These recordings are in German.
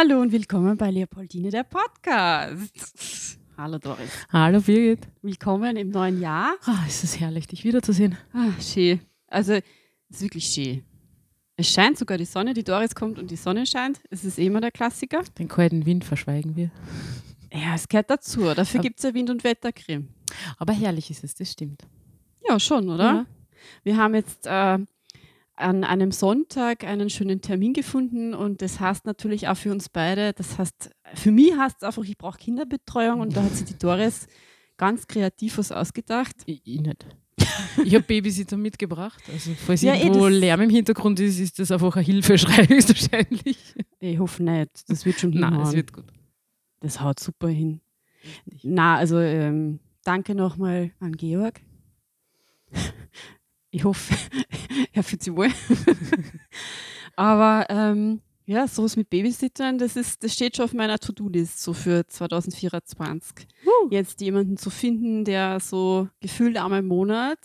Hallo und willkommen bei Leopoldine, der Podcast. Hallo Doris. Hallo Birgit. Willkommen im neuen Jahr. Ah, ist es herrlich, dich wiederzusehen. Ah, schön. Also, es ist wirklich schön. Es scheint sogar die Sonne, die Doris kommt und die Sonne scheint. Es ist eh immer der Klassiker. Den kalten Wind verschweigen wir. Ja, es gehört dazu. Dafür gibt es ja Wind- und Wettercreme. Aber herrlich ist es, das stimmt. Ja, schon, oder? Ja. Wir haben jetzt äh, an einem Sonntag einen schönen Termin gefunden und das heißt natürlich auch für uns beide, das heißt, für mich heißt es einfach, ich brauche Kinderbetreuung und da hat sich die Doris ganz kreativ was ausgedacht. Ich, ich nicht. Ich habe Babysitter mitgebracht. Also, falls Ja, eh, irgendwo das- Lärm im Hintergrund ist, ist das einfach ein Hilfeschrei höchstwahrscheinlich. Ich hoffe nicht, das wird schon Nein, hinhauen. es wird gut. Das haut super hin. Na, also ähm, danke nochmal an Georg. Ich hoffe, er fühlt sich wohl. Aber ähm, ja, sowas mit Babysittern, das, ist, das steht schon auf meiner To-Do-List so für 2024. Jetzt jemanden zu finden, der so gefühlt einmal im Monat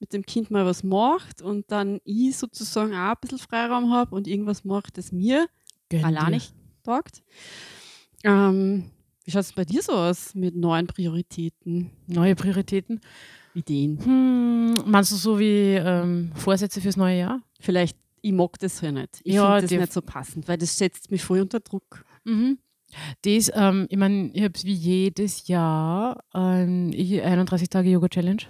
mit dem Kind mal was macht und dann ich sozusagen auch ein bisschen Freiraum habe und irgendwas macht, das mir Gönn allein nicht taugt. Ähm, wie schaut es bei dir so aus mit neuen Prioritäten, Neue Prioritäten. Ideen? Hm, meinst du so wie ähm, Vorsätze fürs neue Jahr? Vielleicht, ich mag das ja nicht. Ich Ja, finde das nicht so passend, weil das setzt mich voll unter Druck. Mhm. Das, ähm, ich meine, ich habe es wie jedes Jahr ähm, ich- 31 Tage Yoga Challenge.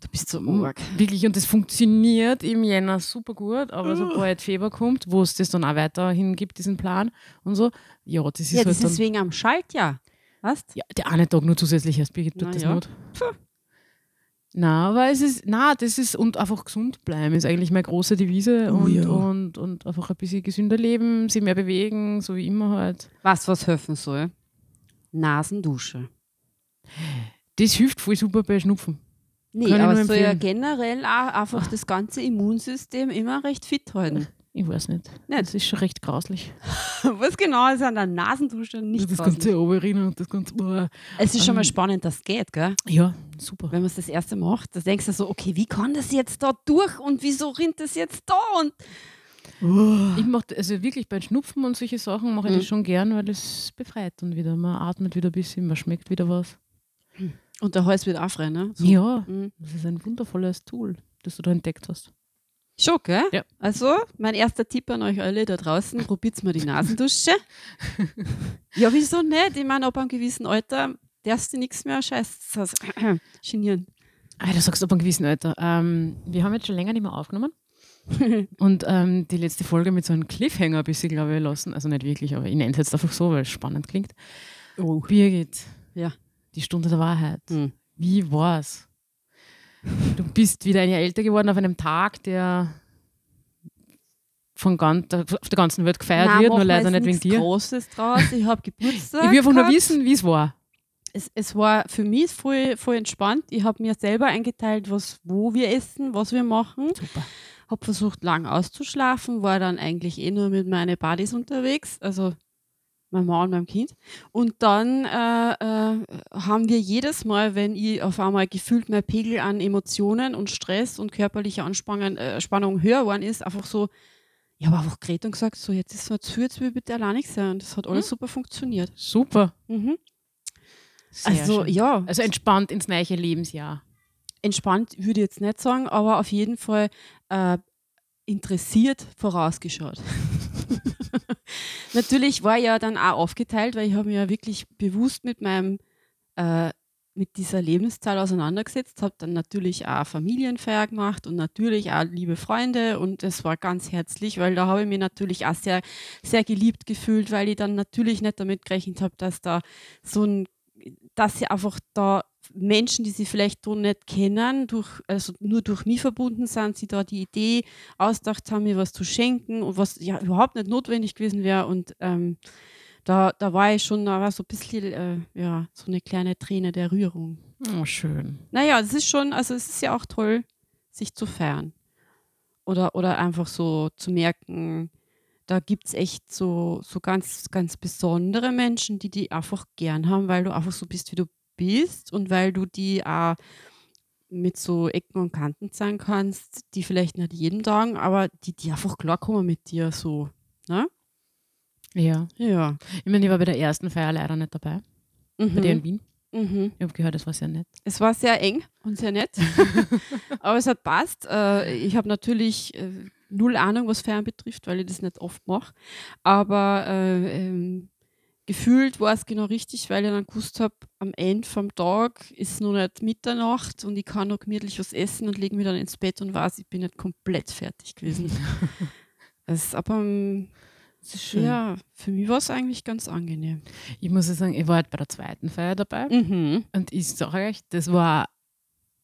Du bist so arg. Wirklich, und das funktioniert im Jänner super gut, aber Ah. sobald Februar kommt, wo es das dann auch weiterhin gibt, diesen Plan und so, ja, das ist Ja, halt das ist wegen am Schaltjahr. Weißt ja, der eine Tag nur zusätzlich erst, Birgit, tut Na das ja. nicht. Na, aber es ist, na, das ist, und einfach gesund bleiben ist eigentlich meine große Devise Oh und, ja. und, und einfach ein bisschen gesünder leben, sich mehr bewegen, so wie immer halt. Was, was helfen soll? Nasendusche. Das hilft voll super bei Schnupfen. Nee, Kann aber soll ja generell auch einfach das ganze Immunsystem immer recht fit halten. Ich weiß nicht. Nicht? Das ist schon recht grauslich. Was genau ist an der Nasendusche nicht das grauslich? ganze Oberrina und das ganze. Boah. Es ist schon mal Ähm, spannend, dass es geht, gell? Ja, super. wenn man es das erste Mal macht, da denkst du so, okay, wie kann das jetzt da durch und wieso rinnt das jetzt da? Und Ich mache also wirklich bei Schnupfen und solche Sachen mache ich Mhm. das schon gern, weil es befreit dann wieder. Man atmet wieder ein bisschen, man schmeckt wieder was. Und der Hals wird auch frei, ne? So. Ja, Mhm. das ist ein wundervolles Tool, das du da entdeckt hast. Schon, gell? Ja. Also, mein erster Tipp an euch alle da draußen, probiert mal die Nasendusche. ja, wieso nicht? Ich meine, ab einem gewissen Alter darfst du nichts mehr scheiß genieren. Ah, du sagst ab einem gewissen Alter. Ähm, wir haben jetzt schon länger nicht mehr aufgenommen. und ähm, die letzte Folge mit so einem Cliffhanger ein bisschen, glaube ich, lassen. Also nicht wirklich, aber ich nenne es jetzt einfach so, weil es spannend klingt. Oh. Birgit, Ja. die Stunde der Wahrheit. Hm. Wie war's? Du bist wieder ein Jahr älter geworden auf einem Tag, der von ganz, auf der ganzen Welt gefeiert Nein, wird, nur leider nicht wegen nichts dir. Großes draus. Ich habe Geburtstag. Ich will einfach nur wissen, wie es war. es, es war für mich voll, voll entspannt. Ich habe mir selber eingeteilt, was, wo wir essen, was wir machen. Super. Habe versucht, lang auszuschlafen, war dann eigentlich eh nur mit meinen Buddies unterwegs, also mein Mann und meinem Kind. Und dann äh, äh, haben wir jedes Mal, wenn ich auf einmal gefühlt mein Pegel an Emotionen und Stress und körperlicher Anspannung äh, Spannung höher geworden ist, einfach so, ich habe einfach geredet und gesagt, so jetzt ist es zu, jetzt will ich bitte allein nicht sein. Und das hat alles super funktioniert. Super. Mhm. Also schön. ja, Also entspannt ins neue Lebensjahr. entspannt würde ich jetzt nicht sagen, aber auf jeden Fall äh, interessiert vorausgeschaut. Natürlich war ja dann auch aufgeteilt, weil ich habe mich ja wirklich bewusst mit meinem äh, mit dieser Lebenszahl auseinandergesetzt, habe dann natürlich auch Familienfeier gemacht und natürlich auch liebe Freunde und es war ganz herzlich, weil da habe ich mich natürlich auch sehr, sehr geliebt gefühlt, weil ich dann natürlich nicht damit gerechnet habe, dass da so ein, dass sie einfach da Menschen, die sie vielleicht so nicht kennen, durch, also nur durch mich verbunden sind, sie da die Idee ausgedacht haben, mir was zu schenken und was ja überhaupt nicht notwendig gewesen wäre. Und ähm, da, da war ich schon, da war so ein bisschen, äh, ja, so eine kleine Träne der Rührung. Oh, schön. Naja, es ist schon, also es ist ja auch toll, sich zu feiern. Oder, oder einfach so zu merken, da gibt es echt so, so ganz, ganz besondere Menschen, die die einfach gern haben, weil du einfach so bist, wie du bist und weil du die auch mit so Ecken und Kanten sein kannst, die vielleicht nicht jeden Tag, aber die, die einfach klarkommen mit dir so. Ne? Ja. Ja. Ich meine, ich war bei der ersten Feier leider nicht dabei, Mhm. bei der in Wien. Mhm. Ich habe gehört, das war sehr nett. Es war sehr eng und sehr nett, aber es hat passt. Äh, ich habe natürlich äh, null Ahnung, was Feiern betrifft, weil ich das nicht oft mache. Aber äh, ähm, gefühlt war es genau richtig, weil ich dann gewusst habe, am Ende vom Tag ist noch nicht Mitternacht und ich kann noch gemütlich was essen und lege mich dann ins Bett und weiß, ich bin nicht komplett fertig gewesen. das, aber Das ist schön. ja, für mich war es eigentlich ganz angenehm. Ich muss ja sagen, ich war halt bei der zweiten Feier dabei Mhm. und ich sage euch, das war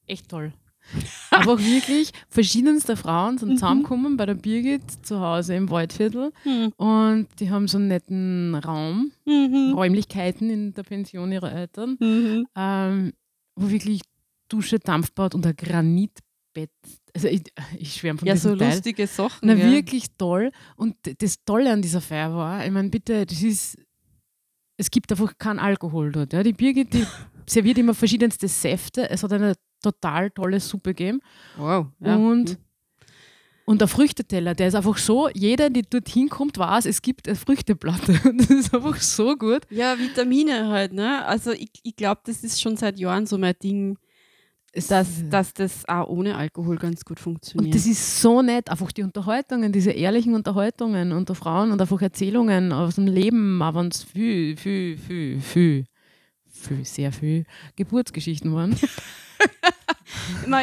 echt toll. Einfach wirklich verschiedenste Frauen sind Mhm. zusammengekommen bei der Birgit zu Hause im Waldviertel Mhm. und die haben so einen netten Raum, Mhm. Räumlichkeiten in der Pension ihrer Eltern, Mhm. ähm, wo wirklich Dusche, Dampfbad und ein Granitbett. Also ich, ich schwärme von Ja, diesem so Teil. lustige Sachen. Na, gell? wirklich toll. Und das Tolle an dieser Feier war, ich meine, bitte, das ist, es gibt einfach keinen Alkohol dort. Ja. Die Birgit, die serviert immer verschiedenste Säfte. Es hat eine total tolle Suppe gegeben. Wow. Ja. Und, und der Früchteteller, der ist einfach so, jeder, der dorthin kommt, weiß, es gibt eine Früchteplatte. Das ist einfach so gut. Ja, Vitamine halt, ne? Also ich, ich glaube, das ist schon seit Jahren so mein Ding, dass, dass das auch ohne Alkohol ganz gut funktioniert. Und das ist so nett, einfach die Unterhaltungen, diese ehrlichen Unterhaltungen unter Frauen und einfach Erzählungen aus dem Leben, auch wenn es viel, viel, viel, viel, viel, sehr viel Geburtsgeschichten waren.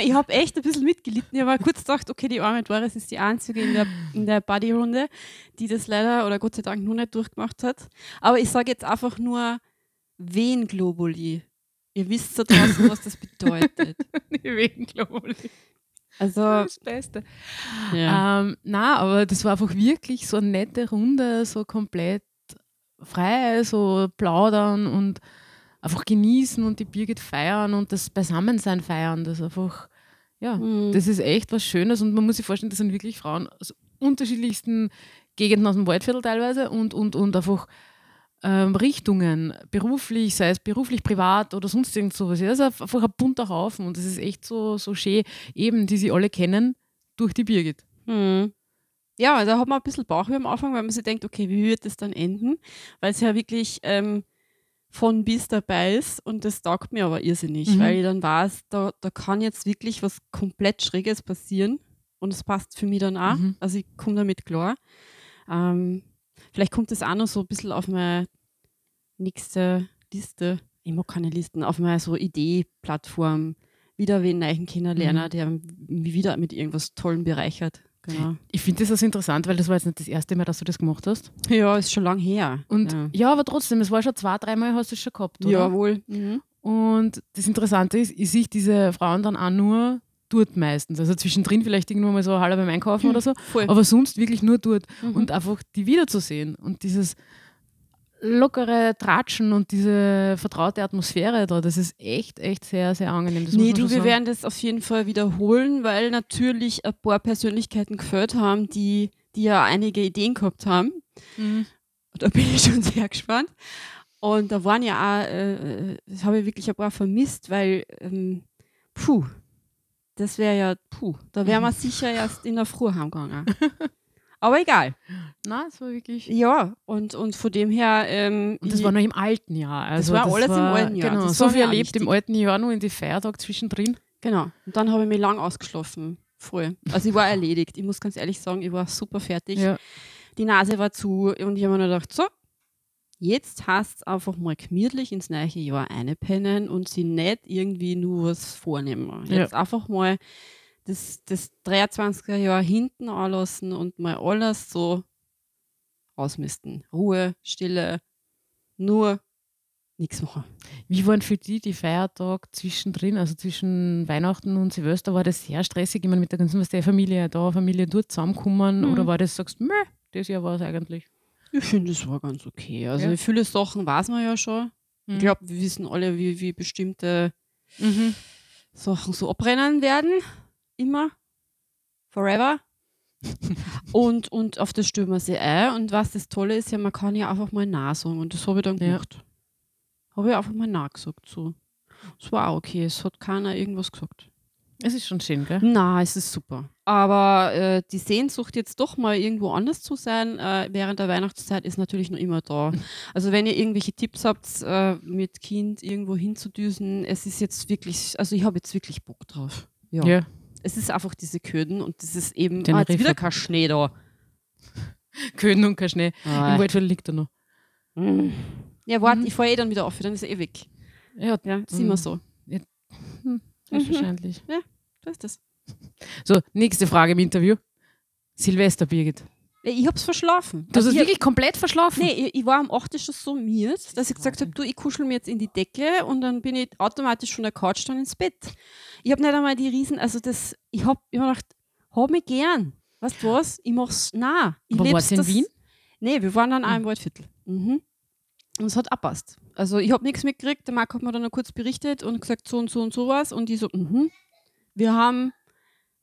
ich habe echt ein bisschen mitgelitten. Ich habe kurz gedacht, okay, die arme Doris ist die Einzige in der, in der Buddy-Runde, die das leider oder Gott sei Dank noch nicht durchgemacht hat. Aber ich sage jetzt einfach nur Venglobuli. Ihr wisst da draußen, was das bedeutet. Glaube ich. Also, Das Beste. ja. Ähm, na, aber das war einfach wirklich so eine nette Runde, so komplett frei, so plaudern und einfach genießen und die Birgit feiern und das Beisammensein feiern. Das ist einfach, ja, Mhm. das ist echt was Schönes und man muss sich vorstellen, das sind wirklich Frauen aus unterschiedlichsten Gegenden aus dem Waldviertel teilweise und, und, und einfach ähm, Richtungen, beruflich, sei es beruflich, privat oder sonst irgend sowas. Das ist einfach ein bunter Haufen und das ist echt so, so schön, eben, die sie alle kennen durch die Birgit. Hm. Ja, da hat man ein bisschen Bauchweh am Anfang, weil man sich denkt, okay, wie wird das dann enden? Weil es ja wirklich ähm, von bis dabei ist und das taugt mir aber irrsinnig, Mhm. weil ich dann weiß, da, da kann jetzt wirklich was komplett Schräges passieren und es passt für mich dann auch. Mhm. Also ich komme damit klar. Ähm, vielleicht kommt das auch noch so ein bisschen auf meine nächste Liste. Ich mag keine Listen, auf meine so Idee-Plattform. Wieder wen neuen kennenlernen, Mhm. der mich wieder mit irgendwas Tollem bereichert. Genau. Ich finde das also interessant, weil das war jetzt nicht das erste Mal, dass du das gemacht hast. Ja, ist schon lang her. Und ja. ja, aber trotzdem, es war schon zwei, dreimal hast du es schon gehabt, oder? Jawohl. Mhm. Und das Interessante ist, ich sehe diese Frauen dann auch nur dort meistens. Also zwischendrin vielleicht irgendwo mal so halb beim Einkaufen oder so, Voll. aber sonst wirklich nur dort. Mhm. Und einfach die wiederzusehen und dieses lockere Tratschen und diese vertraute Atmosphäre da, das ist echt, echt sehr, sehr angenehm. Das nee, du, wir werden das auf jeden Fall wiederholen, weil natürlich ein paar Persönlichkeiten gefällt haben, die, die ja einige Ideen gehabt haben. Mhm. Da bin ich schon sehr gespannt. Und da waren ja auch, äh, das habe ich wirklich ein paar vermisst, weil, ähm, puh, das wäre ja, puh, da wären wir sicher erst in der Früh heimgegangen. Aber egal. Nein, es war wirklich. Ja, und, und von dem her. Ähm, Und das ich- war noch im alten Jahr. Also war alles im alten Jahr. Genau, Das so war viel erlebt im alten Jahr nur in die Feiertag zwischendrin. Genau. Und dann habe ich mich lang ausgeschlafen. Voll. Also ich war erledigt. Ich muss ganz ehrlich sagen, ich war super fertig. Ja. Die Nase war zu und ich habe mir nur gedacht, so, jetzt hast einfach mal gemütlich ins neue Jahr einpennen und sie nicht irgendwie nur was vornehmen. Ja. Jetzt einfach mal das, das 23er Jahr hinten anlassen und mal alles so ausmisten. Ruhe, Stille, nur nichts machen. Wie waren für die die Feiertage zwischendrin, also zwischen Weihnachten und Silvester, war das sehr stressig? Ich meine, mit der ganzen was der Familie da, Familie dort zusammenkommen Mhm. oder war das, sagst du, das Jahr war es eigentlich? Ich finde, es war ganz okay. Also Ja. viele Sachen weiß man ja schon. Mhm. Ich glaube, wir wissen alle, wie, wie bestimmte Mhm. Sachen so abrennen werden. Immer. Forever. und, und auf das stürmen wir sie ein. Und was das Tolle ist, ja, man kann ja einfach mal Nein sagen. Und das habe ich dann Ja. gemacht. Habe ich einfach mal Nein gesagt. So. Es war auch okay. Es hat keiner irgendwas gesagt. Es ist schon schön, gell? Na, es ist super. Aber äh, die Sehnsucht, jetzt doch mal irgendwo anders zu sein äh, während der Weihnachtszeit, ist natürlich noch immer da. Also wenn ihr irgendwelche Tipps habt, äh, mit Kind irgendwo hinzudüsen, es ist jetzt wirklich, also ich habe jetzt wirklich Bock drauf. Ja. Ja. Es ist einfach diese Köden und das ist eben, ah, Teneriffa. jetzt wieder kein Schnee da. Köden und kein Schnee. Ah. Im Waldviertel liegt er noch. Mm. Ja, warte, Mhm. ich fahre eh dann wieder auf, dann ist er eh weg. Ja, Ja, ist immer so. Mhm. selbstverständlich. So ist das. So, nächste Frage im Interview. Silvester, Birgit. Ich hab's verschlafen. Du hast Also es ich- wirklich komplett verschlafen? Nee, ich, ich war am 8. schon so miert, dass ich gesagt habe, du, ich kuschel mir jetzt in die Decke und dann bin ich automatisch von der Couch dann ins Bett. Ich habe nicht einmal die Riesen, also das, ich habe immer gedacht, hab mich gern. Weißt du was? Ich mach's, na. Ich Aber leb's war's in Wien? Nee, wir waren dann auch im Waldviertel. Mhm. Und es hat abpasst. Also ich habe nichts mitgekriegt, der Marc hat mir dann noch kurz berichtet und gesagt, so und so und sowas und die so, mhm. Wir haben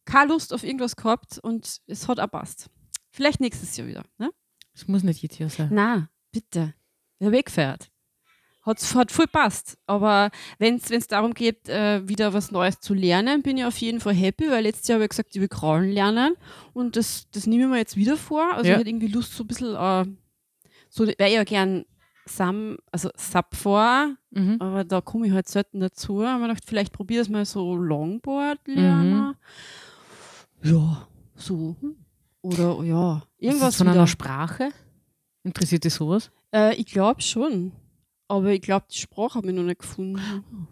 keine Lust auf irgendwas gehabt und es hat abpasst. Vielleicht nächstes Jahr wieder. Ne? Das muss nicht jetzt hier sein. Na, bitte. Wer wegfährt. Hat, hat voll passt. Aber wenn es darum geht, äh, wieder was Neues zu lernen, bin ich auf jeden Fall happy, weil letztes Jahr habe ich gesagt, ich will Kraulen lernen. Und das, das nehme ich mir jetzt wieder vor. Also Ja. ich hätte irgendwie Lust, so ein bisschen, äh, so, ich ja gern Sam, also Sub vor, Mhm. aber da komme ich halt selten dazu. Aber ich vielleicht probiere ich mal so Longboard lernen. Ja, so. Oder ja, Ist das irgendwas von wieder. einer Sprache? Interessiert dich sowas? Äh, ich glaube schon. Aber ich glaube, die Sprache habe ich noch nicht gefunden.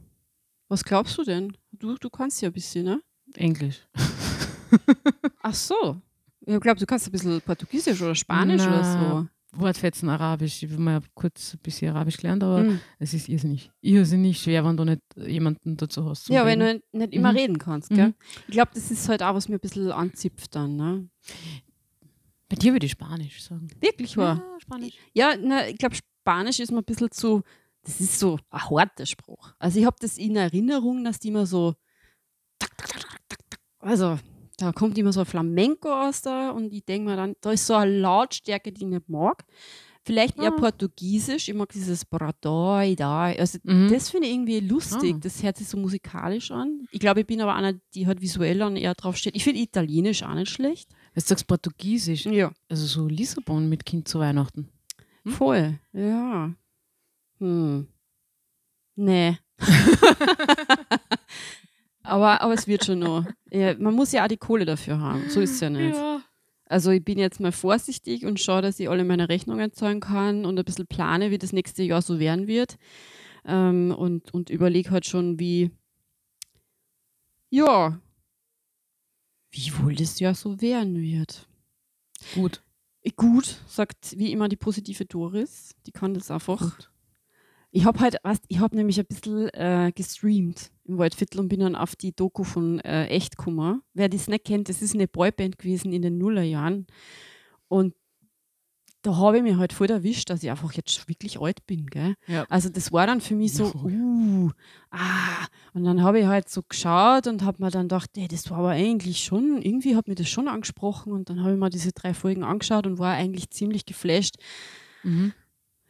Was glaubst du denn? Du, du kannst ja ein bisschen, ne? Englisch. Ach so. Ich glaube, du kannst ein bisschen Portugiesisch oder Spanisch Na, oder Wortfetzen Arabisch. Ich habe mal kurz ein bisschen Arabisch gelernt, so. aber Mhm. es ist irrsinnig. Irrsinnig schwer, wenn du nicht jemanden dazu hast. Ja, wenn Reden. du nicht, nicht immer Mhm. reden kannst, gell? Mhm. Ich glaube, das ist halt auch, was mir ein bisschen anzipft dann, ne? Bei dir würde ich Spanisch sagen. Wirklich wahr. Ja, Spanisch. Ja, na, ich glaube, Spanisch ist mir ein bisschen zu, das ist so ein harter Spruch. Also ich habe das in Erinnerung, dass die immer so, also da kommt immer so ein Flamenco aus da und ich denke mir dann, da ist so eine Lautstärke, die ich nicht mag. Vielleicht eher Ah. Portugiesisch, ich mag dieses Bradoi, da. Also Mhm. das finde ich irgendwie lustig, Ah. das hört sich so musikalisch an. Ich glaube, ich bin aber einer, die halt visuell dann eher drauf steht. Ich finde Italienisch auch nicht schlecht. Du sagst Portugiesisch, Ja. also so Lissabon mit Kind zu Weihnachten. Hm? Voll, ja. Hm. Nee. aber, aber es wird schon noch. Ja, man muss ja auch die Kohle dafür haben. So ist es ja nicht. Ja. Also ich bin jetzt mal vorsichtig und schaue, dass ich alle meine Rechnungen zahlen kann und ein bisschen plane, wie das nächste Jahr so werden wird. Ähm, und und überlege halt schon, wie, ja, wie wohl das Jahr so werden wird. Gut. Gut, sagt wie immer die positive Doris. Die kann das einfach. Gut. Ich habe halt, weißt, ich habe nämlich ein bisschen äh, gestreamt im Waldviertel und bin dann auf die Doku von äh, Echt gekommen. Wer das nicht kennt, das ist eine Boyband gewesen in den Nullerjahren. Und da habe ich mir halt voll erwischt, dass ich einfach jetzt wirklich alt bin. Gell? Ja. Also das war dann für mich so, Ja. uh, ah. Und dann habe ich halt so geschaut und habe mir dann gedacht, ey, das war aber eigentlich schon, irgendwie hat mir das schon angesprochen. Und dann habe ich mir diese drei Folgen angeschaut und war eigentlich ziemlich geflasht Mhm.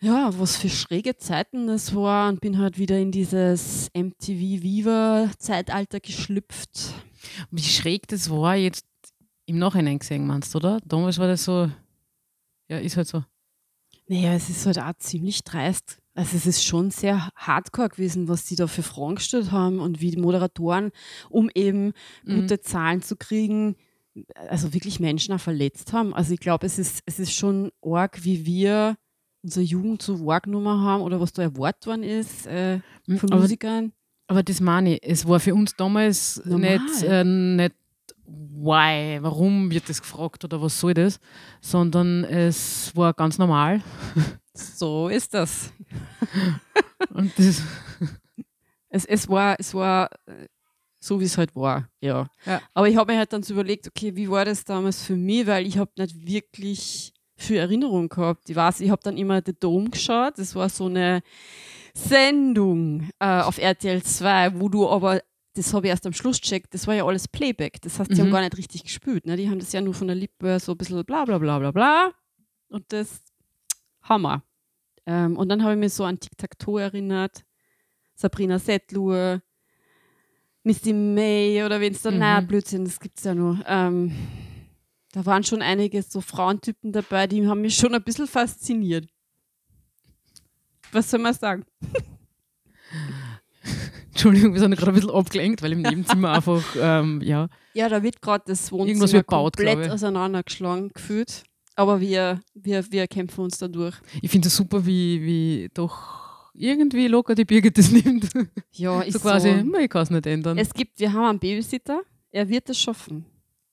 ja, was für schräge Zeiten das war und bin halt wieder in dieses MTV Viva Zeitalter geschlüpft. Wie schräg das war jetzt im Nachhinein gesehen, meinst du, oder? Damals war das so, ja, ist halt so. Naja, es ist halt auch ziemlich dreist. Also es ist schon sehr hardcore gewesen, was die da für Fragen gestellt haben und wie die Moderatoren, um eben Mhm. gute Zahlen zu kriegen, also wirklich Menschen auch verletzt haben. Also ich glaube, es ist, es ist schon arg, wie wir unsere Jugend so wahrgenommen haben oder was da erwartet worden ist äh, von Aber, Musikern. aber das meine ich, es war für uns damals Normal. nicht, äh, nicht why, warum wird das gefragt oder was soll das, sondern es war ganz normal. So ist das. Und das, Es, es war, es war äh, so, wie es halt war, ja. Ja. Aber ich habe mir halt dann so überlegt, okay, wie war das damals für mich, weil ich habe nicht wirklich viel Erinnerung gehabt. Ich weiß, ich habe dann immer The Dome geschaut. Das war so eine Sendung äh, auf RTL 2, wo du aber, das habe ich erst am Schluss checkt, das war ja alles Playback. Das heißt, die haben Mhm. gar nicht richtig gespielt. Ne? Die haben das ja nur von der Lippe so ein bisschen bla bla bla bla bla. Und das Hammer. Ähm, und dann habe ich mich so an Tic-Tac-Toe erinnert. Sabrina Settler. Misty May oder wenn es dann, Mhm. naja, Blödsinn, das gibt es ja nur. Ähm, da waren schon einige so Frauentypen dabei, die haben mich schon ein bisschen fasziniert. Was soll man sagen? Entschuldigung, wir sind gerade ein bisschen abgelenkt, weil im Nebenzimmer einfach, ähm, ja, Ja, da wird gerade das Wohnzimmer wird gebaut, komplett auseinandergeschlagen gefühlt. Aber wir, wir, wir kämpfen uns da durch. ich finde es super, wie, wie doch irgendwie locker die Birgit das nimmt. Ja, ist so quasi, so. "Hm, ich kann es nicht ändern. Es gibt, wir haben einen Babysitter, er wird es schaffen.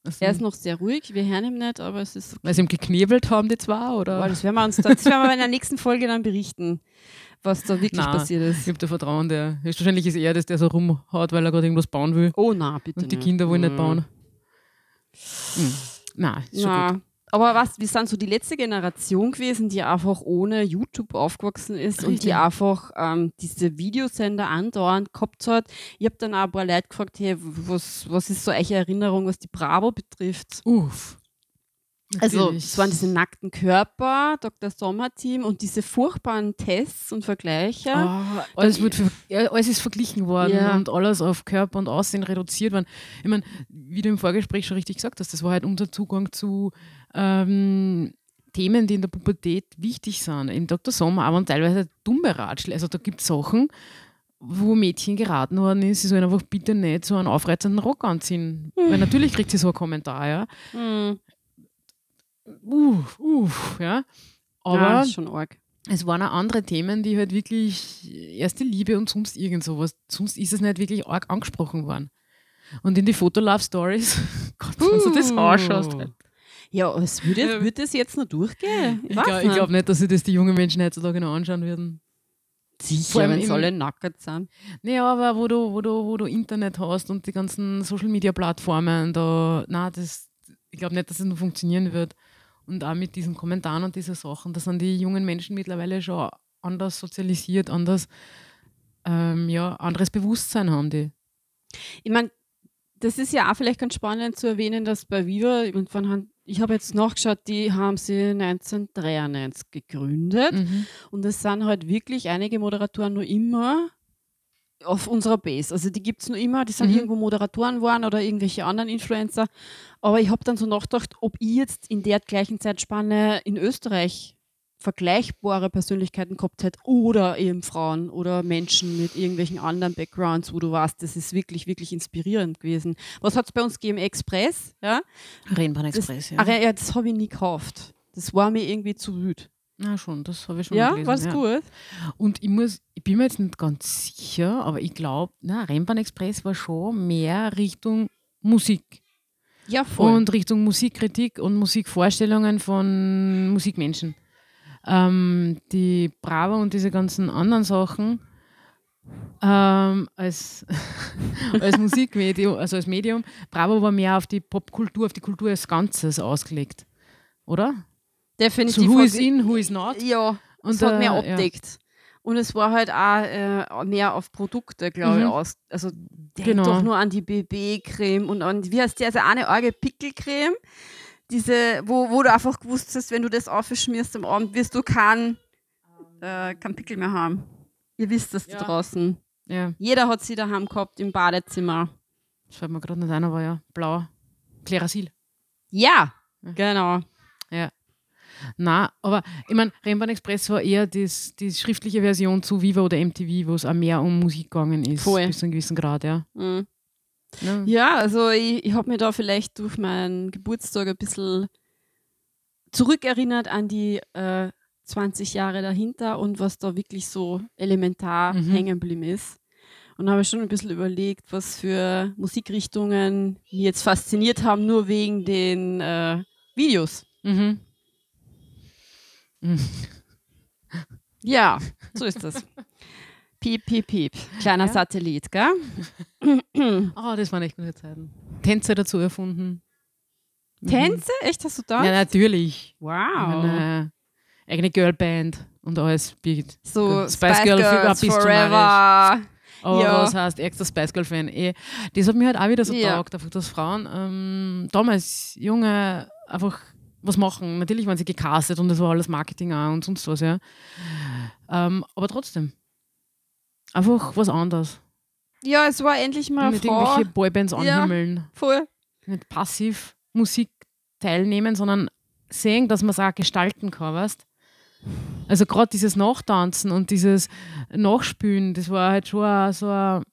Also, Er ist noch sehr ruhig, wir hören ihm nicht, aber es ist okay. weil sie ihm geknebelt haben, die zwei, oder? Aber das werden wir uns dann, das werden wir in der nächsten Folge dann berichten, was da wirklich Nein, passiert Ich ist. habe da Vertrauen, der höchstwahrscheinlich ist er das, der so rumhaut, weil er gerade irgendwas bauen will. Oh na, bitte. Und die nicht. Kinder wollen nicht Mm. bauen. Hm. Nein, ist schon Na, gut. Aber was, wir sind so die letzte Generation gewesen, die einfach ohne YouTube aufgewachsen ist und Richtig. die einfach ähm, diese Videosender andauernd gehabt hat. Ich habe dann auch ein paar Leute gefragt, hey, was, was ist so eure Erinnerung, was die Bravo betrifft? Uff. Also, es waren diese nackten Körper, Dr. Sommer-Team und diese furchtbaren Tests und Vergleiche. Ah, alles, wird alles ist verglichen worden Ja. und alles auf Körper und Aussehen reduziert worden. Ich meine, wie du im Vorgespräch schon richtig gesagt hast, das war halt unser Zugang zu ähm, Themen, die in der Pubertät wichtig sind. Im Dr. Sommer aber teilweise dumme Ratschläge. Also da gibt es Sachen, wo Mädchen geraten worden ist, sie sollen einfach bitte nicht so einen aufreizenden Rock anziehen. Weil natürlich kriegt sie so einen Kommentar, ja. Hm, Uff, uff, ja. Aber ja, das schon arg. es waren auch andere Themen, die halt wirklich erste Liebe und sonst irgend sowas. Sonst ist es nicht wirklich arg angesprochen worden. Und in die Fotolove-Stories, Gott, wenn du das anschaust. Halt. Ja, es würde, Ja. würde es jetzt noch durchgehen? Ich weiß glaube nicht. glaub nicht, dass sich das die jungen Menschen heutzutage noch anschauen würden. vor Sicher, allem wenn es im- alle nackert sind. Naja, aber wo du, wo, du, wo du Internet hast und die ganzen Social-Media-Plattformen, da, na, das, ich glaube nicht, dass es noch funktionieren wird. Und auch mit diesen Kommentaren und diesen Sachen, da sind die jungen Menschen mittlerweile schon anders sozialisiert, anders, ähm, ja, anderes Bewusstsein haben die. Ich meine, das ist ja auch vielleicht ganz spannend zu erwähnen, dass bei Viva, ich, habe jetzt nachgeschaut, die haben sie 1993 gegründet Mhm. und es sind halt wirklich einige Moderatoren nur immer auf unserer Base. Also die gibt es nur immer, die sind Mhm. irgendwo Moderatoren geworden oder irgendwelche anderen Influencer. Aber ich habe dann so nachgedacht, ob ich jetzt in der gleichen Zeitspanne in Österreich vergleichbare Persönlichkeiten gehabt hätte oder eben Frauen oder Menschen mit irgendwelchen anderen Backgrounds, wo du warst, das ist wirklich, wirklich inspirierend gewesen. Was hat es bei uns gegeben? Express, ja? Rennbahn Das, Express, ja. Ach, ja, das habe ich nie gekauft. Das war mir irgendwie zu wüt. Na schon, das habe ich schon Ja, gelesen. war es ja. gut? Und ich muss, ich bin mir jetzt nicht ganz sicher, aber ich glaube, na, Rennbahn Express war schon mehr Richtung Musik Ja, voll. und Richtung Musikkritik und Musikvorstellungen von Musikmenschen. Ähm, die Bravo und diese ganzen anderen Sachen ähm, als, als Musikmedium, also als Medium, Bravo war mehr auf die Popkultur, auf die Kultur als Ganzes ausgelegt. Oder? Definitiv. So who is in, who is not. Ja, Und, es hat mehr äh, ja. abdeckt. Und es war halt auch äh, mehr auf Produkte, glaube ich, Mhm. aus. Also denk Genau. doch nur an die BB-Creme und an, wie heißt die, also eine arge Pickelcreme, diese, wo, wo du einfach gewusst hast, wenn du das aufschmierst am Abend, wirst du keinen äh, kein Pickel mehr haben. Ihr wisst das da Ja. draußen. Ja, Jeder hat sie daheim gehabt im Badezimmer. das fällt mir gerade nicht ein, aber ja, blau. Klerasil. Ja, Ja. genau. Na, aber ich meine, Rennbahn Express war eher das, die schriftliche Version zu Viva oder MTV, wo es auch mehr um Musik gegangen ist. Voll. Bis zu einem gewissen Grad, ja. Mhm. ja. Ja, also ich, ich habe mich da vielleicht durch meinen Geburtstag ein bisschen zurückerinnert an die äh, 20 Jahre dahinter und was da wirklich so elementar Mhm. hängen geblieben ist. Und habe schon ein bisschen überlegt, was für Musikrichtungen mich jetzt fasziniert haben, nur wegen den äh, Videos. Mhm. Ja, so ist das. Piep, piep, piep. Kleiner Ja. Satellit, gell? Oh, das waren echt gute Zeiten. Tänze dazu erfunden. Mhm. Tänze? Echt, hast du da? Ja, natürlich. wow. Eine eigene Girlband und alles. So Spice Spice, Girl, Girls du Forever. Aber Ja. was heißt ärgster Spice Girl-Fan? Eh, das hat mir halt auch wieder so Ja. taugt, einfach, dass Frauen ähm, damals junge einfach was machen. Natürlich waren sie gecastet und das war alles Marketing auch und sonst was, ja. Ähm, aber trotzdem. Einfach was anderes. Ja, es war endlich mal Nicht Frau. irgendwelche Boybands Ja. anhimmeln. Voll. Nicht passiv Musik teilnehmen, sondern sehen, dass man es auch gestalten kann, weißt Also gerade dieses Nachtanzen und dieses Nachspülen, das war halt schon so ein,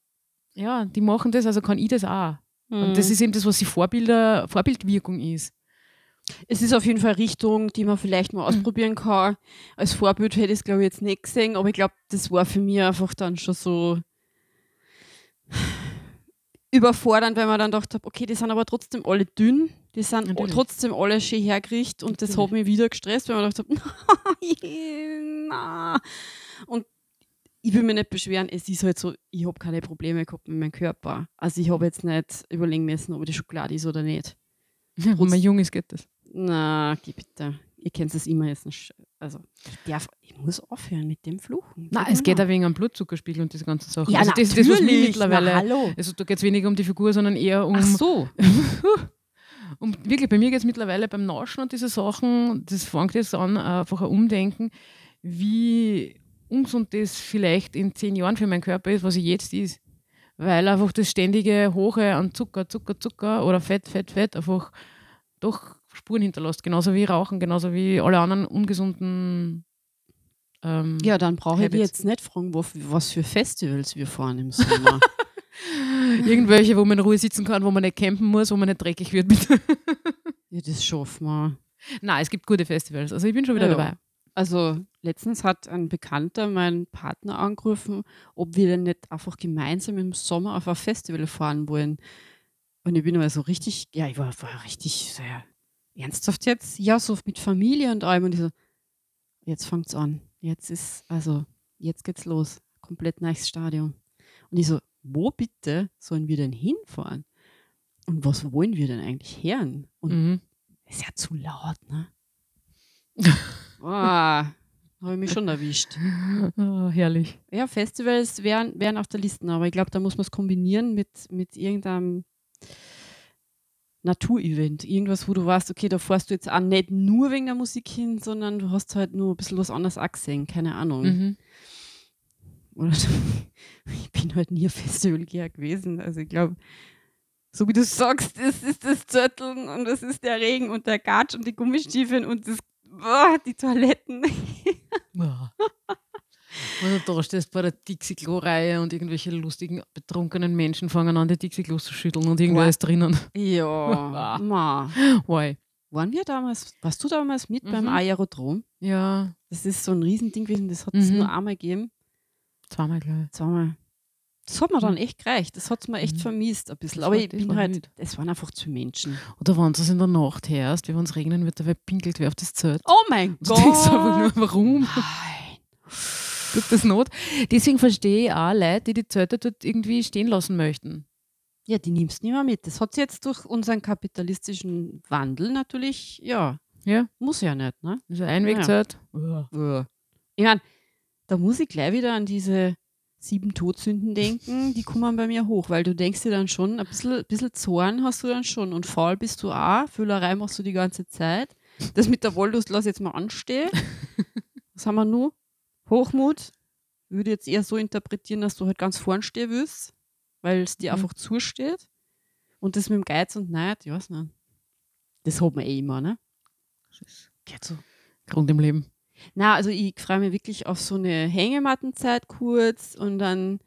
ja, die machen das, also kann ich das auch. Und das Mhm. ist eben das, was die Vorbilder, Vorbildwirkung ist. Es ist auf jeden Fall eine Richtung, die man vielleicht mal ausprobieren kann. Als Vorbild hätte ich es, glaube ich, jetzt nicht gesehen, aber ich glaube, das war für mich einfach dann schon so überfordernd, weil man dann gedacht habe, okay, die sind aber trotzdem alle dünn, die sind Natürlich. trotzdem alle schön hergerichtet und das hat mich wieder gestresst, weil man gedacht habe, na. Und ich will mich nicht beschweren, es ist halt so, ich habe keine Probleme gehabt mit meinem Körper. Also ich habe jetzt nicht überlegen müssen, ob die Schokolade ist oder nicht. Wenn man jung ist, geht das. Na, geh bitte. Ihr kennt es immer jetzt nicht. Also, ich darf, ich muss aufhören mit dem Fluchen. Nein, es mir geht auch wegen am Blutzuckerspiegel und diese ganzen Sachen. Ja, also das, das, was natürlich. mittlerweile. Na, hallo. Also da geht es weniger um die Figur, sondern eher um. Ach so. um wirklich, bei mir geht es mittlerweile beim Nauschen und diese Sachen, das fängt jetzt an, einfach ein Umdenken, wie ungesund das vielleicht in zehn Jahren für meinen Körper ist, was ich jetzt ist. Weil einfach das ständige Hoche an Zucker, Zucker, Zucker oder Fett, Fett, Fett einfach doch Spuren hinterlässt. Genauso wie Rauchen, genauso wie alle anderen ungesunden. Ähm, Ja, dann brauche ich jetzt nicht fragen, wo, was für Festivals wir fahren im Sommer. Irgendwelche, wo man in Ruhe sitzen kann, wo man nicht campen muss, wo man nicht dreckig wird. Bitte. ja, das schaffen wir. Nein, es gibt gute Festivals. Also ich bin schon wieder Ja. dabei. Also, letztens hat ein Bekannter meinen Partner angerufen, ob wir denn nicht einfach gemeinsam im Sommer auf ein Festival fahren wollen. Und ich bin aber so richtig, ja, ich war, war richtig sehr ernsthaft jetzt. Ja, so mit Familie und allem. Und ich so, jetzt fängt's an. Jetzt ist, also, jetzt geht's los. Komplett neues Stadion. Und ich so, wo bitte sollen wir denn hinfahren? Und was wollen wir denn eigentlich hören? Und Mhm. ist ja zu laut, ne? Boah, habe ich mich schon erwischt. Oh, herrlich. Ja, Festivals wären, wären auf der Liste, aber ich glaube, da muss man es kombinieren mit, mit irgendeinem Naturevent. Irgendwas, wo du weißt, okay, da fährst du jetzt auch nicht nur wegen der Musik hin, sondern du hast halt nur ein bisschen was anderes auch gesehen, keine Ahnung. Mhm. Oder ich bin halt nie ein Festivalgeher gewesen. Also ich glaube, so wie du sagst, es ist das Zörteln und es ist der Regen und der Gatsch und die Gummistiefeln und das, boah, die Toiletten. Ja. Wenn du da stehst bei der Dixie-Klo-Reihe und irgendwelche lustigen, betrunkenen Menschen fangen an, die Dixie-Klos zu schütteln und irgendwer Boah. ist drinnen. Ja, ma. Why? Waren wir damals, warst du damals mit beim Mhm. Aerodrom? Ja, Das ist so ein Riesending gewesen, das hat es Mhm. nur einmal gegeben. zweimal gleich. Zweimal. Das hat mir dann Mhm. echt gereicht. Das hat es mir echt Mhm. vermisst ein bisschen. Das Aber ich bin halt, es waren einfach zu Menschen. Oder wenn du es in der Nacht hörst, wie wenn es regnen wird, da wird pinkelt wer auf das Zelt. Oh mein Du denkst einfach nur, warum? Nein. Tut das Not? Deswegen verstehe ich auch Leute, die die Zelte dort irgendwie stehen lassen möchten. Ja, die nimmst du nicht mehr mit. Das hat jetzt durch unseren kapitalistischen Wandel natürlich, ja, Ja, muss ja nicht, ne? also Einwegzelt. Ja. Ich meine, da muss ich gleich wieder an diese sieben Todsünden denken, die kommen bei mir hoch, weil du denkst dir dann schon, ein bisschen, bisschen Zorn hast du dann schon und faul bist du auch, Füllerei machst du die ganze Zeit. Das mit der Wollust lass jetzt mal anstehen. Was haben wir nur? Hochmut. Würde jetzt eher so interpretieren, dass du halt ganz vorn stehen willst, weil es dir Mhm. einfach zusteht. Und das mit dem Geiz und Neid, ich weiß nicht. Das hat man eh immer, ne? Das Geht so. Grund im Leben. Na, also ich freue mich wirklich auf so eine Hängemattenzeit kurz und dann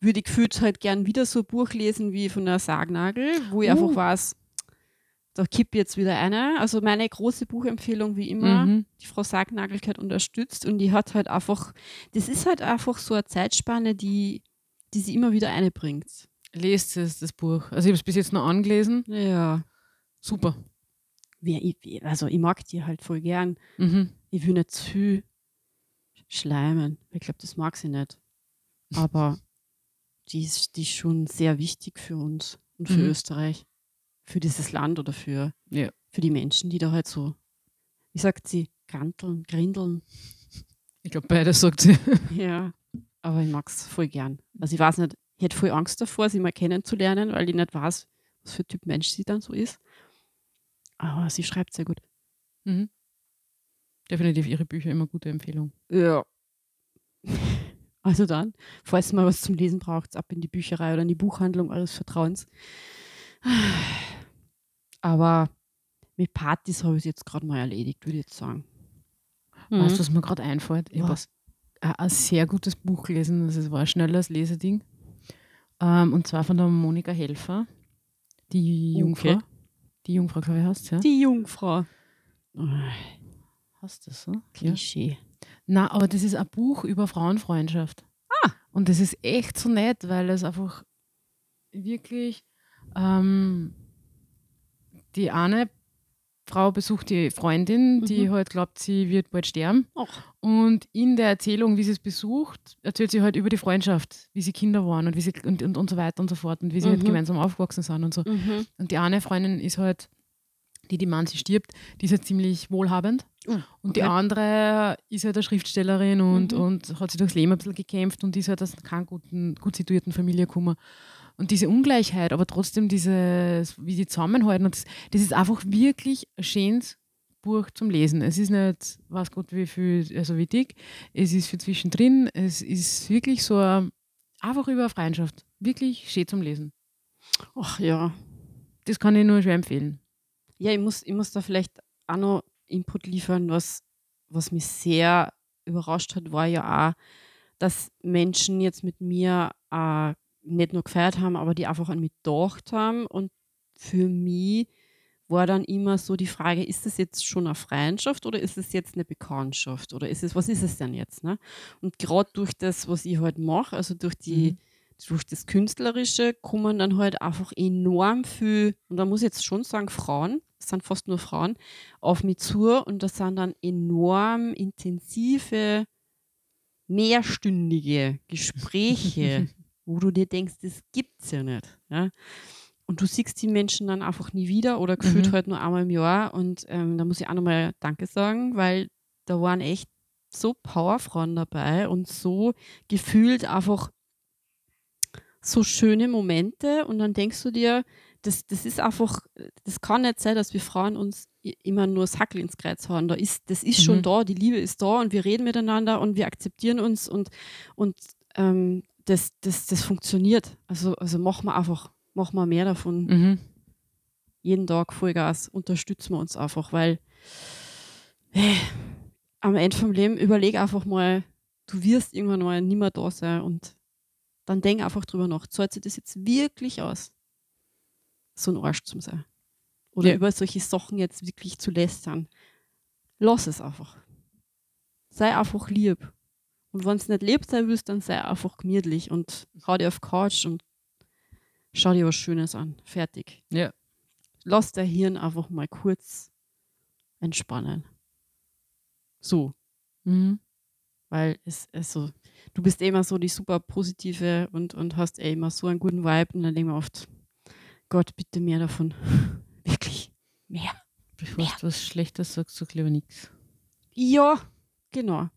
würde ich gefühlt halt gern wieder so ein Buch lesen wie von der Sargnagel, wo ich Uh. einfach weiß, da kipp jetzt wieder eine. Also meine große Buchempfehlung wie immer, Mhm. die Frau Sargnagel hat unterstützt und die hat halt einfach, das ist halt einfach so eine Zeitspanne, die, die sie immer wieder einbringt. Lest es, das Buch. Also ich habe es bis jetzt noch angelesen. Ja. Super. Ich, also ich mag die halt voll gern. Mhm. ich will nicht zu schleimen. Ich glaube, das mag sie nicht. Aber die ist, die ist schon sehr wichtig für uns und für Mhm. Österreich. Für dieses Land oder für, Ja. für die Menschen, die da halt so, wie sagt sie, granteln, grindeln. Ich glaube, beides sagt sie. Ja. Aber ich mag es voll gern. Also ich weiß nicht, ich hätte voll Angst davor, sie mal kennenzulernen, weil ich nicht weiß, was für ein Typ Mensch sie dann so ist. Aber sie schreibt sehr gut. Mhm. Definitiv ihre Bücher immer gute Empfehlung. Ja. Also dann, falls ihr mal was zum Lesen braucht, ab in die Bücherei oder in die Buchhandlung eures Vertrauens. Aber mit Partys habe ich es jetzt gerade mal erledigt, würde ich jetzt sagen. Weißt Mhm. du, was mir gerade einfällt? Ich habe Was? ein, sehr gutes Buch gelesen, das war ein schnelles Leseding. Ähm, und zwar von der Monika Helfer, die Jungfrau. Okay. Die Jungfrau, glaube ich, heißt ja. Die Jungfrau. Hast du das so? Ja. Klischee. Na, aber das ist ein Buch über Frauenfreundschaft. Ah. Und das ist echt so nett, weil es einfach wirklich ähm, die eine Frau besucht die Freundin, die Mhm. halt glaubt, sie wird bald sterben. Ach, Und in der Erzählung, wie sie es besucht, erzählt sie halt über die Freundschaft, wie sie Kinder waren und wie sie und, und, und so weiter und so fort und wie sie halt Mhm. gemeinsam aufgewachsen sind und so. mhm. Und die eine Freundin ist halt, die die Mann sie stirbt, die ist halt ziemlich wohlhabend. Uh, Und die okay. andere ist halt eine Schriftstellerin und, Mhm. und hat sich durchs Leben ein bisschen gekämpft und ist halt aus keiner guten, gut situierten Familie gekommen. Und diese Ungleichheit, aber trotzdem dieses, wie die zusammenhalten, und das, das ist einfach wirklich ein schönes Buch zum Lesen. Es ist nicht, weiß Gott, wie viel, also wie dick, es ist für zwischendrin, es ist wirklich so ein, einfach über Freundschaft. Wirklich schön zum Lesen. Ach ja. Das kann ich nur schwer empfehlen. Ja, ich muss, ich muss da vielleicht auch noch Input liefern, was, was mich sehr überrascht hat, war ja auch, dass Menschen jetzt mit mir äh, nicht nur gefeiert haben, aber die einfach an mich gedacht haben. Und für mich war dann immer so die Frage, ist das jetzt schon eine Freundschaft oder ist es jetzt eine Bekanntschaft? Oder ist es, was ist es denn jetzt? Ne? Und gerade durch das, was ich halt mache, also durch die, Mhm. durch das Künstlerische kommen dann halt einfach enorm viel, und da muss ich jetzt schon sagen, Frauen, es sind fast nur Frauen, auf mich zu und das sind dann enorm intensive, mehrstündige Gespräche, wo du dir denkst, das gibt's ja nicht. Ja? Und du siehst die Menschen dann einfach nie wieder oder gefühlt Mhm. halt nur einmal im Jahr. Und ähm, da muss ich auch nochmal Danke sagen, weil da waren echt so Powerfrauen dabei und so gefühlt einfach so schöne Momente. Und dann denkst du dir, das, das ist einfach, das kann nicht sein, dass wir Frauen uns immer nur das Hackel ins Kreuz hauen. Da ist, das ist schon Mhm. da, die Liebe ist da und wir reden miteinander und wir akzeptieren uns und, und ähm, das, das, das funktioniert. Also, also machen wir einfach, machen wir mehr davon Mhm. jeden Tag Vollgas, unterstützen wir uns einfach, weil äh, am Ende vom Leben überleg einfach mal, du wirst irgendwann mal nicht mehr da sein und dann denk einfach drüber nach, zahlt sich das jetzt wirklich aus, so ein Arsch zu sein? Oder Ja. über solche Sachen jetzt wirklich zu lästern. Lass es einfach. Sei einfach lieb. Und wenn es nicht lieb sein willst, dann sei einfach gemütlich und hau dir auf Couch und schau dir was Schönes an. Fertig Ja. lass dein Hirn einfach mal kurz entspannen. So, Mhm. weil es, es so, du bist eh immer so die super positive und, und hast eh immer so einen guten Vibe und dann denken wir oft, Gott, bitte mehr davon. Wirklich, mehr. Bevor du was Schlechtes sagst, sag lieber nichts. Ja, genau.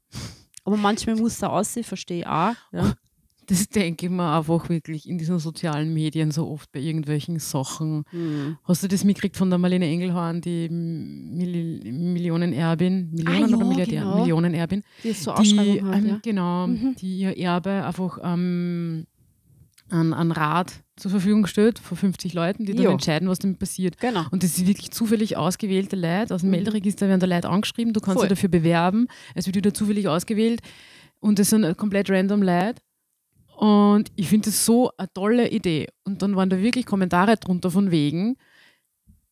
Aber manchmal muss auch aussehen, verstehe ich auch. Ja. Das denke ich mir einfach wirklich in diesen sozialen Medien so oft bei irgendwelchen Sachen. Hm. Hast du das mitgekriegt von der Marlene Engelhorn, die Mil Millionenerbin, Millionen ja, oder Milliardär? genau. Millionenerbin, Die ist so die, hat, ähm, ja. genau, Mhm. die ihr Erbe einfach ähm, an, an Rat zur Verfügung stellt von 50 Leuten, die dann Ja. entscheiden, was damit passiert. Genau. Und das sind wirklich zufällig ausgewählte Leute. Aus dem Mhm. Melderegister werden da Leute angeschrieben, du kannst Voll. dich dafür bewerben. Es wird wieder zufällig ausgewählt und das sind komplett random Leute. Und ich finde das so eine tolle Idee. Und dann waren da wirklich Kommentare drunter von wegen,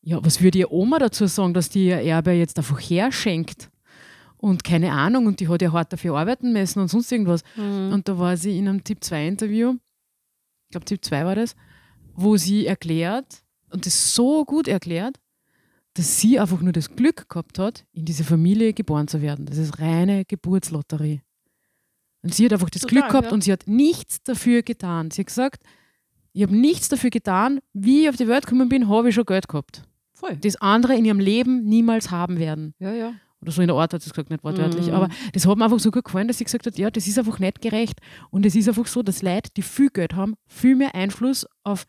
ja, was würde ihr Oma dazu sagen, dass die ihr Erbe jetzt einfach herschenkt? Und keine Ahnung, und die hat ja hart dafür arbeiten müssen und sonst irgendwas. Mhm. Und da war sie in einem Tipp 2 Interview, ich glaube Tipp 2 war das, wo sie erklärt, und das so gut erklärt, dass sie einfach nur das Glück gehabt hat, in diese Familie geboren zu werden. Das ist reine Geburtslotterie. Und sie hat einfach das Total, Glück gehabt ja. und sie hat nichts dafür getan. Sie hat gesagt, ich habe nichts dafür getan, wie ich auf die Welt gekommen bin, habe ich schon Geld gehabt. Voll. Das andere in ihrem Leben niemals haben werden. Ja, ja. Oder so in der Art hat sie es gesagt, nicht wortwörtlich. Mhm. Aber das hat mir einfach so gut gefallen, dass sie gesagt hat, ja, das ist einfach nicht gerecht. Und es ist einfach so, dass Leute, die viel Geld haben, viel mehr Einfluss auf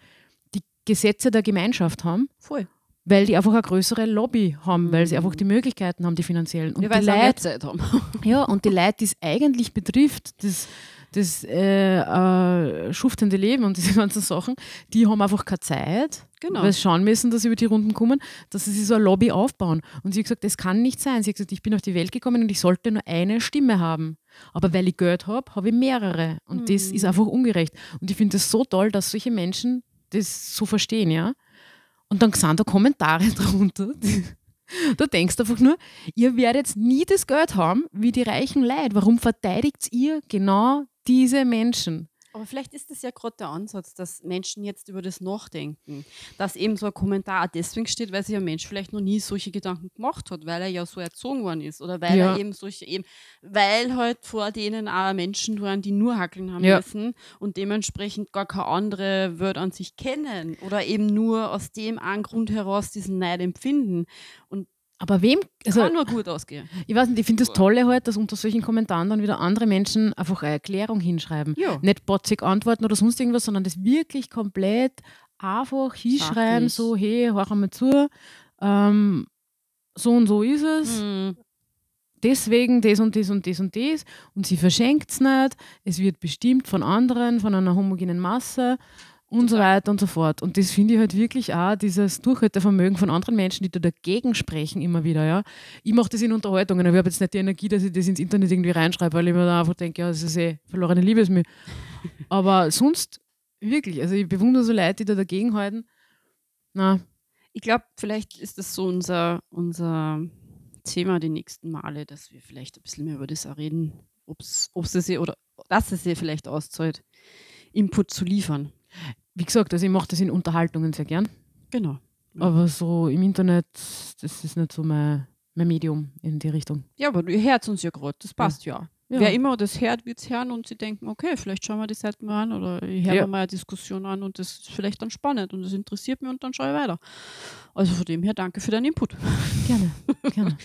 die Gesetze der Gemeinschaft haben, Voll. weil die einfach eine größere Lobby haben, weil sie Mhm. einfach die Möglichkeiten haben, die finanziellen. Und Ja, die Leute, Zeit haben. ja, und die Leute, die es eigentlich betrifft, das, das äh, äh, schuftende Leben und diese ganzen Sachen, die haben einfach keine Zeit, Genau. weil sie schauen müssen, dass sie über die Runden kommen, dass sie sich so eine Lobby aufbauen. Und sie hat gesagt, das kann nicht sein. Sie hat gesagt, ich bin auf die Welt gekommen und ich sollte nur eine Stimme haben. Aber weil ich Geld habe, habe ich mehrere. Und das Mhm. ist einfach ungerecht. Und ich finde es so toll, dass solche Menschen das so verstehen, ja. Und dann sind da Kommentare drunter. Da denkst du einfach nur, ihr werdet nie das Geld haben wie die reichen Leute. Warum verteidigt ihr genau diese Menschen? Aber vielleicht ist das ja gerade der Ansatz, dass Menschen jetzt über das nachdenken. Dass eben so ein Kommentar deswegen steht, weil sich ein Mensch vielleicht noch nie solche Gedanken gemacht hat, weil er ja so erzogen worden ist. Oder weil Ja. er eben solche, eben, weil halt vor denen auch Menschen waren, die nur hackeln haben Ja. müssen und dementsprechend gar keine andere Welt an sich kennen. Oder eben nur aus dem einen Grund heraus diesen Neid empfinden. Aber wem, also Kann nur gut ausgehen. ich weiß nicht, ich finde das Tolle halt, dass unter solchen Kommentaren dann wieder andere Menschen einfach eine Erklärung hinschreiben. Ja. Nicht botzig antworten oder sonst irgendwas, sondern das wirklich komplett einfach hinschreiben, Sachlich. so, hey, hör mal zu, ähm, so und so ist es. Mhm. deswegen das und das und das und das und sie verschenkt es nicht, es wird bestimmt von anderen, von einer homogenen Masse und so weiter und so fort. Und das finde ich halt wirklich auch dieses Durchhaltevermögen von anderen Menschen, die da dagegen sprechen immer wieder. Ja. Ich mache das in Unterhaltungen, aber ich habe jetzt nicht die Energie, dass ich das ins Internet irgendwie reinschreibe, weil ich mir da einfach denke, ja, das ist eh verlorene Liebesmühe. aber sonst wirklich, also ich bewundere so Leute, die da dagegen halten. Na, Ich glaube, vielleicht ist das so unser, unser Thema die nächsten Male, dass wir vielleicht ein bisschen mehr über das auch reden, ob es sie oder dass es sie vielleicht auszahlt, Input zu liefern. Wie gesagt, also ich mache das in Unterhaltungen sehr gern. Genau. Aber so im Internet, das ist nicht so mein, mein Medium in die Richtung. Ja, aber ihr hört uns ja gerade, das passt ja. Ja. Wer immer das hört, wird es hören und sie denken, okay, vielleicht schauen wir die Seite mal an oder ich höre Ja. mir mal eine Diskussion an und das ist vielleicht dann spannend und das interessiert mich und dann schaue ich weiter. Also von dem her danke für deinen Input. Gerne, gerne.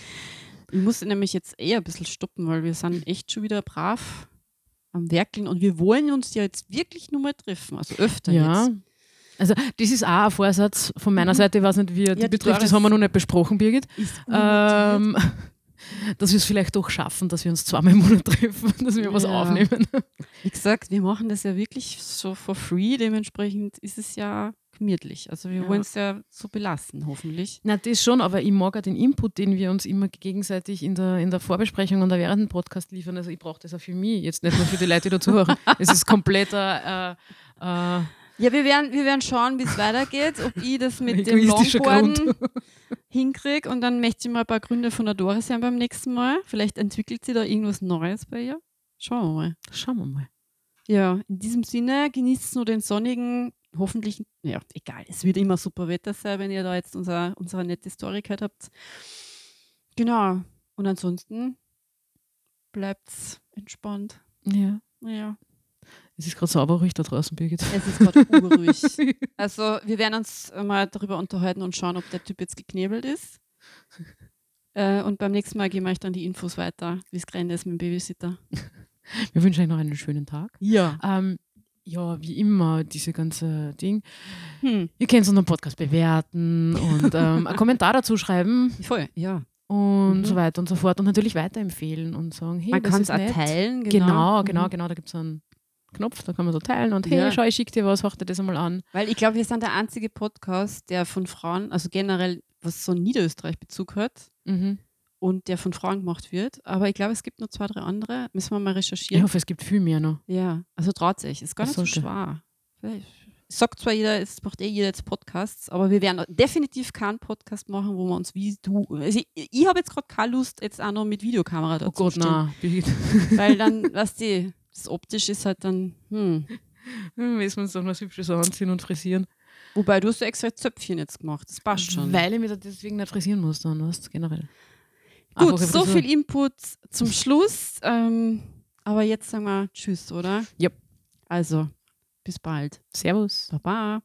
Ich muss nämlich jetzt eher ein bisschen stoppen, weil wir sind echt schon wieder brav am Werkeln und wir wollen uns ja jetzt wirklich nur mal treffen, also öfter Ja. jetzt. Also das ist auch ein Vorsatz von meiner Mhm. Seite, ich weiß nicht, wie er Ja, die betrifft, das haben wir noch nicht besprochen, Birgit. Ähm, dass wir es vielleicht doch schaffen, dass wir uns zweimal im Monat treffen, dass wir was Ja. aufnehmen. Wie gesagt, wir machen das ja wirklich so for free, dementsprechend ist es ja gemütlich. Also wir Ja. wollen es ja so belassen, hoffentlich. Na, das schon, aber ich mag auch den Input, den wir uns immer gegenseitig in der, in der Vorbesprechung und während dem Podcast liefern. Also ich brauche das auch für mich, jetzt nicht nur für die Leute, die dazuhören. es ist kompletter äh, äh, Ja, wir werden, wir werden schauen, wie es weitergeht, ob ich das mit dem Longboarden hinkriege und dann möchte ich mal ein paar Gründe von der Doris hören beim nächsten Mal. Vielleicht entwickelt sie da irgendwas Neues bei ihr. Schauen wir mal. Schauen wir mal. Ja, in diesem Sinne, genießt nur den sonnigen, hoffentlich, ja, egal, es wird immer super Wetter sein, wenn ihr da jetzt unser, unsere nette Story gehört habt. Genau. Und ansonsten bleibt's entspannt. Ja. Ja, Es ist gerade sauber ruhig da draußen, Birgit. es ist gerade urruhig. Also, wir werden uns mal darüber unterhalten und schauen, ob der Typ jetzt geknebelt ist. Äh, und beim nächsten Mal geben wir euch dann die Infos weiter, wie es gerannt ist mit dem Babysitter. Wir wünschen euch noch einen schönen Tag. Ja. Ähm, ja, wie immer, diese ganze Ding. Hm, Ihr könnt unseren Podcast bewerten und ähm, einen Kommentar dazu schreiben voll, ja. und Mhm. so weiter und so fort und natürlich weiterempfehlen und sagen, hey, Man kann es teilen. Genau, genau, Mhm. genau, da gibt es einen Knopf, da kann man so teilen und hey, Ja. schau, ich schicke dir was, hör dir das einmal an. Weil ich glaube, wir sind der einzige Podcast, der von Frauen, also generell, was so einen Niederösterreich-Bezug hat Mhm. Und der von Frauen gemacht wird. Aber ich glaube, es gibt noch zwei, drei andere. Müssen wir mal Ich recherchieren. hoffe, es gibt viel mehr noch. Ja, also traut sich. Ist gar Das nicht so schwer. Vielleicht- sagt zwar jeder, es macht eh jeder jetzt Podcasts, aber wir werden definitiv keinen Podcast machen, wo wir uns wie du. Also ich ich habe jetzt gerade keine Lust, jetzt auch noch mit Videokamera da Oh Gott, nein. Weil dann, weißt du, das optisch ist halt dann, hm. Müssen wir uns doch noch hübsch so anziehen und frisieren. Wobei du hast ja extra Zöpfchen jetzt gemacht. Das passt schon. Weil ich da deswegen nicht frisieren muss, dann, du, generell. Gut, so viel Input zum Schluss. Ähm, aber jetzt sagen wir Tschüss, oder? Yep. Also, bis bald. Servus. Baba.